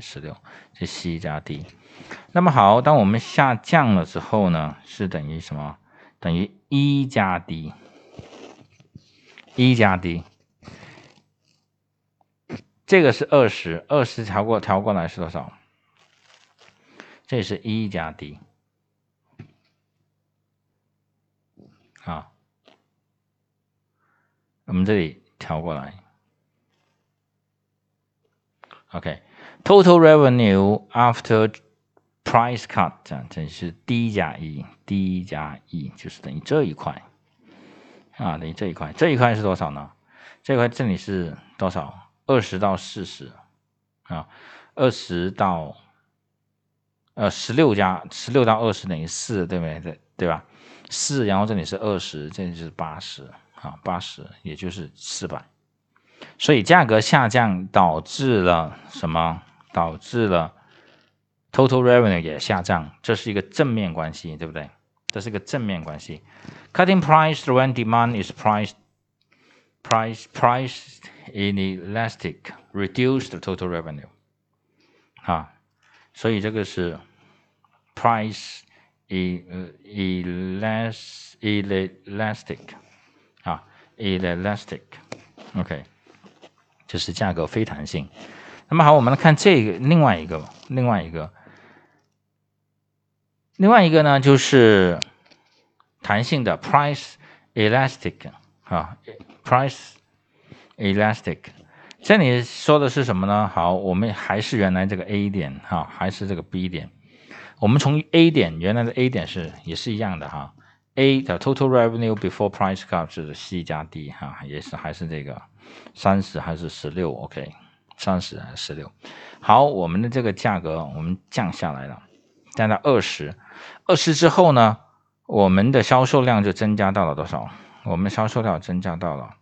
十六，是 C 加 D。那么好，当我们下降了之后呢，是等于什么？等于一加 D，一加 D。这个是二十，二十调过调过来是多少？这是一加 D。啊，我们这里调过来，OK。Total revenue after price cut，这样这是 D 加一，D 加一就是等于这一块啊，等于这一块，这一块是多少呢？这块这里是多少？二十到四十啊，二十到呃十六加十六到二十等于四，对不对？对对吧？四，然后这里是二十，这里是八十啊，八十也就是四百。所以价格下降导致了什么？导致了 total revenue 也下降，这是一个正面关系，对不对？这是一个正面关系。Cutting price when demand is price price price inelastic reduce the total revenue 啊，所以这个是 price e 呃 elas elastic 啊 elastic，OK。就是价格非弹性。 那么好，我们来看这个另外一个，另外一个，另外一个呢，就是弹性的 price elastic 啊，price elastic。这里说的是什么呢？好，我们还是原来这个 A 点哈，还是这个 B 点。我们从 A 点原来的 A 点是也是一样的哈，A 的 total revenue before price cut 是 C 加 D 哈，也是还是这个。三十还是十六？OK，三十还是十六？好，我们的这个价格我们降下来了，降到二十。二十之后呢，我们的销售量就增加到了多少？我们销售量增加到了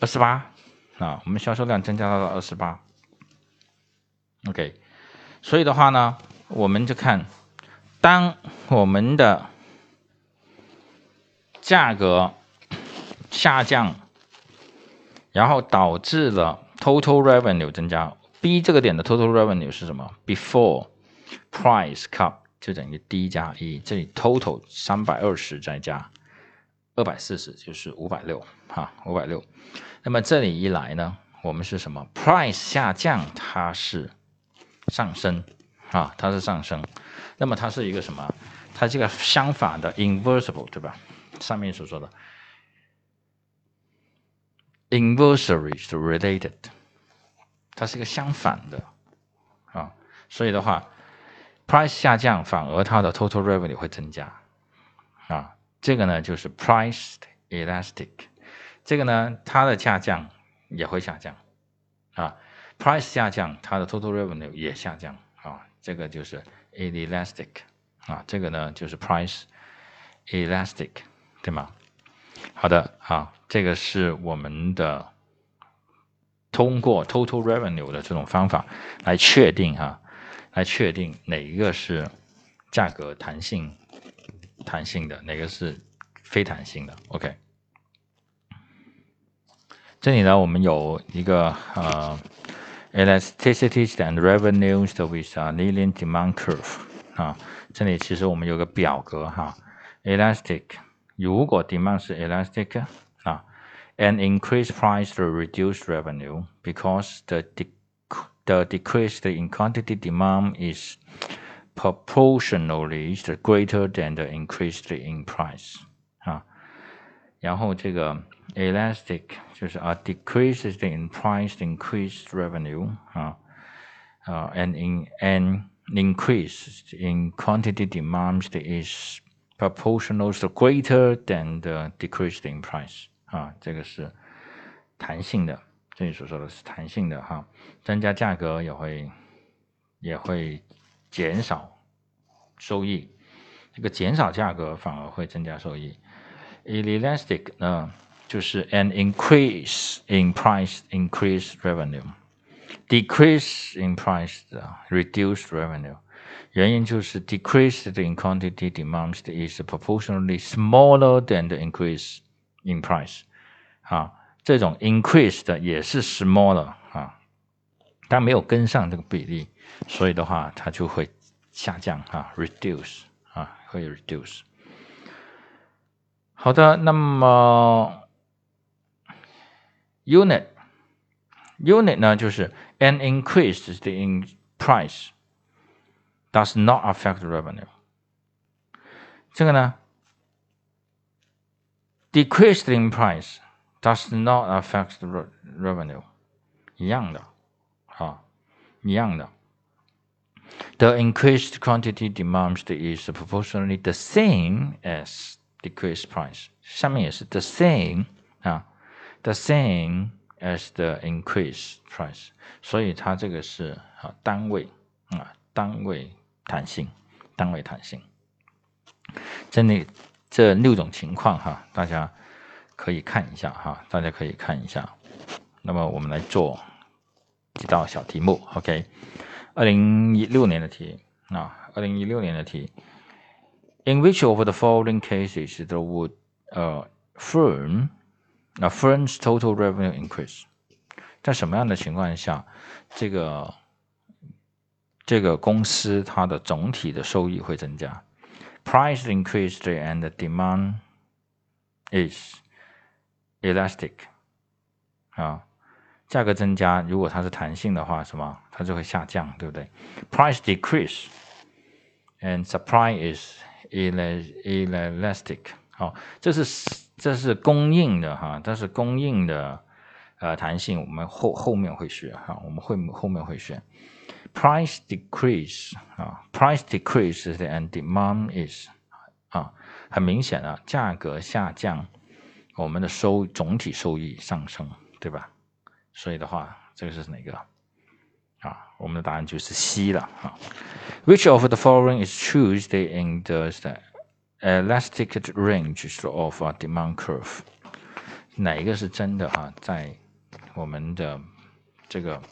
二十八啊，我们销售量增加到了二十八。OK，所以的话呢，我们就看，当我们的价格下降。然后导致了 total revenue 增加。B 这个点的 total revenue 是什么？Before price cut 就等于 D 加一，这里 total 三百二十再加二百四十就是五百六，哈，五百六。那么这里一来呢，我们是什么？price 下降，它是上升，啊，它是上升。那么它是一个什么？它这个相反的 inversible，对吧？上面所说的。Inversely related，它是一个相反的啊，所以的话，price 下降反而它的 total revenue 会增加啊，这个呢就是 price elastic，这个呢它的下降也会下降啊，price 下降它的 total revenue 也下降啊，这个就是 elastic 啊，这个呢就是 price elastic，对吗？好的，啊，这个是我们的通过 total revenue 的这种方法来确定哈，来确定哪一个是价格弹性弹性的，哪个是非弹性的。OK，这里呢，我们有一个呃 elasticity and revenues with a linear demand curve 啊，这里其实我们有个表格哈，elastic。如果 demand 是 elastic 啊，an increased price will reduce revenue because the the decrease in quantity demand is proportionally greater than the increase in price 啊，然后这个 elastic 就是 a decrease in price increased revenue 啊，啊，and in an increase in quantity demand is Proportional is greater than the decrease in price 啊，这个是弹性的，这里所说的是弹性的哈，增加价格也会也会减少收益，这个减少价格反而会增加收益。Elastic 呢，就是 an increase in price increase revenue，decrease in price reduce revenue。 原因就是 decreased in quantity demand is proportionally smaller than the increase in price，啊，这种 increased 也是 smaller 啊， 它没有跟上这个比例，所以的话它就会下降啊，reduce 啊，会 reduce。好的，那么 unit unit 呢，就是 an increase in price does not affect revenue。这个呢，decreased in price does not affect revenue，一样的，啊，一样的。The increased quantity demand is proportionally the same as decreased price，下面也是 the same 啊，the same as the increased price，所以它这个是啊单位啊 单位弹性，单位弹性。这里这六种情况哈，大家可以看一下哈，大家可以看一下。那么我们来做几道小题目，OK？二零一六年的题啊，二零一六年的题。In which of the following cases the would uh firm a firm's total revenue increase？在什么样的情况下，这个这个公司它的总体的收益会增加？Price increased and demand is elastic。啊，价格增加，如果它是弹性的话，什么？它就会下降，对不对？Price decrease and supply is elastic，好，这是这是供应的哈，这是供应的呃弹性，我们后后面会学哈，我们会后面会学。Price decrease 啊，price decrease and demand is 啊，很明显啊，价格下降，我们的收总体收益上升，对吧？所以的话，这个是哪个？啊，我们的答案就是 C 了啊。Which of the following is true in the elastic range of a demand curve？哪一个是真的啊？在我们的这个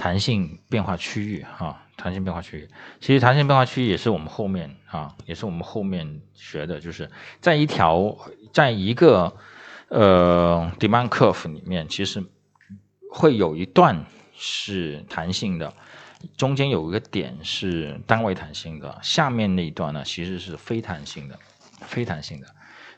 弹性变化区域哈，弹性变化区域，其实弹性变化区域也是我们后面啊，也是我们后面学的，就是在一条，在一个呃 demand curve 里面，其实会有一段。是弹性的，中间有一个点是单位弹性的，下面那一段呢其实是非弹性的，非弹性的。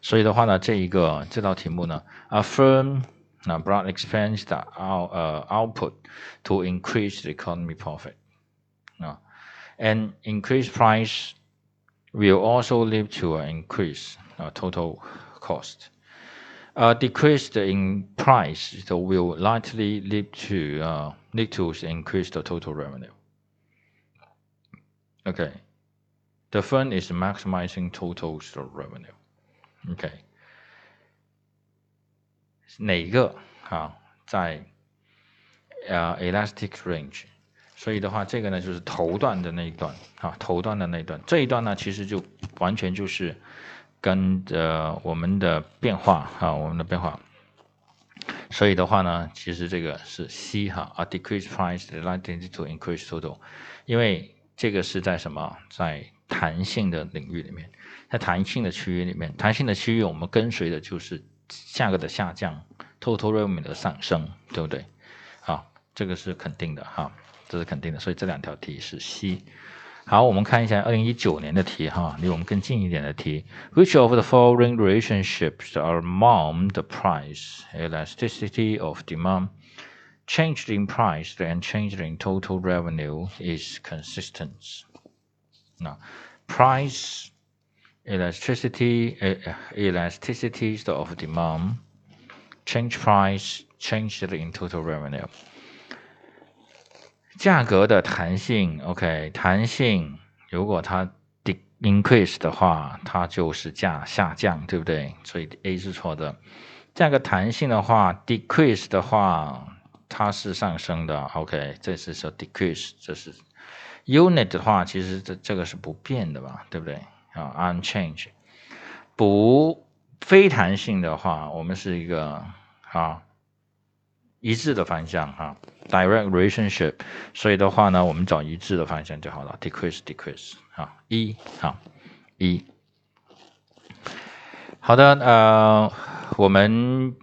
所以的话呢，这一个这道题目呢，a firm Nabrat expands the out, uh, output to increase the economy profit. Uh, and increased price will also lead to an increase uh, total cost. Uh, decrease in price so will likely lead to uh, lead to increase the total revenue. Okay, the fund is maximizing total revenue. Okay. 哪个啊在呃 elastic range？所以的话，这个呢就是头段的那一段啊，头段的那一段，这一段呢其实就完全就是跟着我们的变化啊，我们的变化，所以的话呢，其实这个是 C 哈，a，decrease price likely to increase total，因为这个是在什么，在弹性的领域里面，在弹性的区域里面，弹性的区域我们跟随的就是价格的下降，total revenue 的上升，对不对？好，这个是肯定的哈，这是肯定的，所以这两条题是 C。好，我们看一下二零一九年的题哈，离我们更近一点的题。Which of the following relationships are among the price elasticity of demand, changed in price and changed in total revenue is consistent? Now, price Electricity, elasticity of demand, change price, changed in total revenue. 价格的弹性，OK，弹性如果它 de increase 的话，它就是价下降，对不对？所以 A 是错的。价格弹性的话，decrease 的话，它是上升的，OK，这是说 decrease，这是 unit 的话，其实这这个是不变的吧，对不对？啊，unchange，。不非弹性的话，我们是一个啊。一致的方向哈，direct relationship，所以的话呢，我们找一致的方向就好了，decrease decrease 啊，一好一，好的呃，我们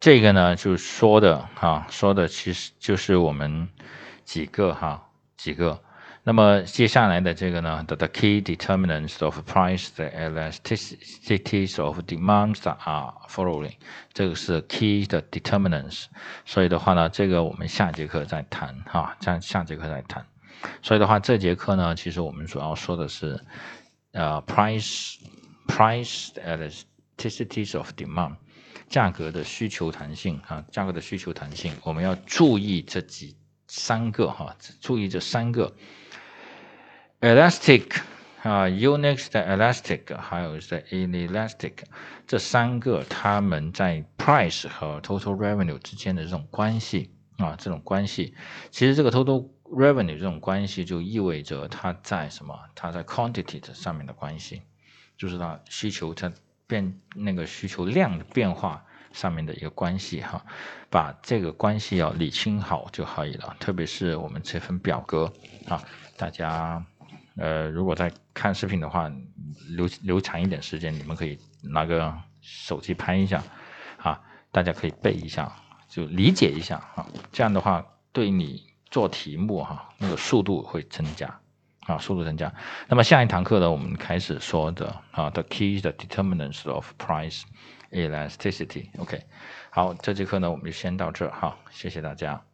这个呢，就说的哈，说的其实就是我们几个哈几个。那么接下来的这个呢，the key determinants of price, the elasticities of demands are following。这个是 key 的 determinants。所以的话呢，这个我们下节课再谈哈，这样下节课再谈。所以的话，这节课呢，其实我们主要说的是呃 price price elasticities of demand，价格的需求弹性哈，价格的需求弹性，我们要注意这几三个哈，注意这三个。Elastic 啊，Unix 的 Elastic，还有是 Inelastic，这三个它们在 Price 和 Total Revenue 之间的这种关系啊，这种关系，其实这个 Total Revenue 这种关系就意味着它在什么？它在 Quantity 上面的关系，就是它需求它变那个需求量的变化上面的一个关系哈，把这个关系要理清好就可以了。特别是我们这份表格啊，大家。呃，如果在看视频的话，留留长一点时间，你们可以拿个手机拍一下，啊，大家可以背一下，就理解一下啊，这样的话对你做题目哈，那个速度会增加，啊，速度增加。那么下一堂课呢，我们开始说的啊，the key the determinants of price elasticity，OK，好，这节课呢我们就先到这哈，谢谢大家。